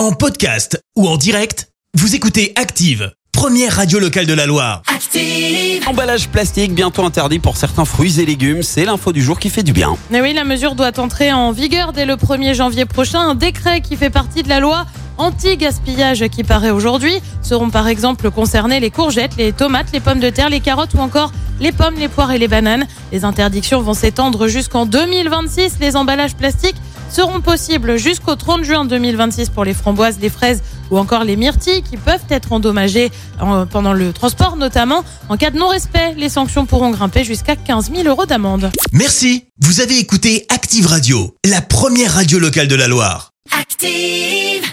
En podcast ou en direct, vous écoutez Active, première radio locale de la Loire. Active. Emballage plastique bientôt interdit pour certains fruits et légumes, c'est l'info du jour qui fait du bien. Mais oui, la mesure doit entrer en vigueur dès le 1er janvier prochain. Un décret qui fait partie de la loi anti-gaspillage qui paraît aujourd'hui seront par exemple concernés les courgettes, les tomates, les pommes de terre, les carottes ou encore les pommes, les poires et les bananes. Les interdictions vont s'étendre jusqu'en 2026. Les emballages plastiques seront possibles jusqu'au 30 juin 2026 pour les framboises, les fraises ou encore les myrtilles qui peuvent être endommagées en- pendant le transport notamment. En cas de non-respect, les sanctions pourront grimper jusqu'à 15 000 euros d'amende. Merci, vous avez écouté Active Radio, la première radio locale de la Loire. Active.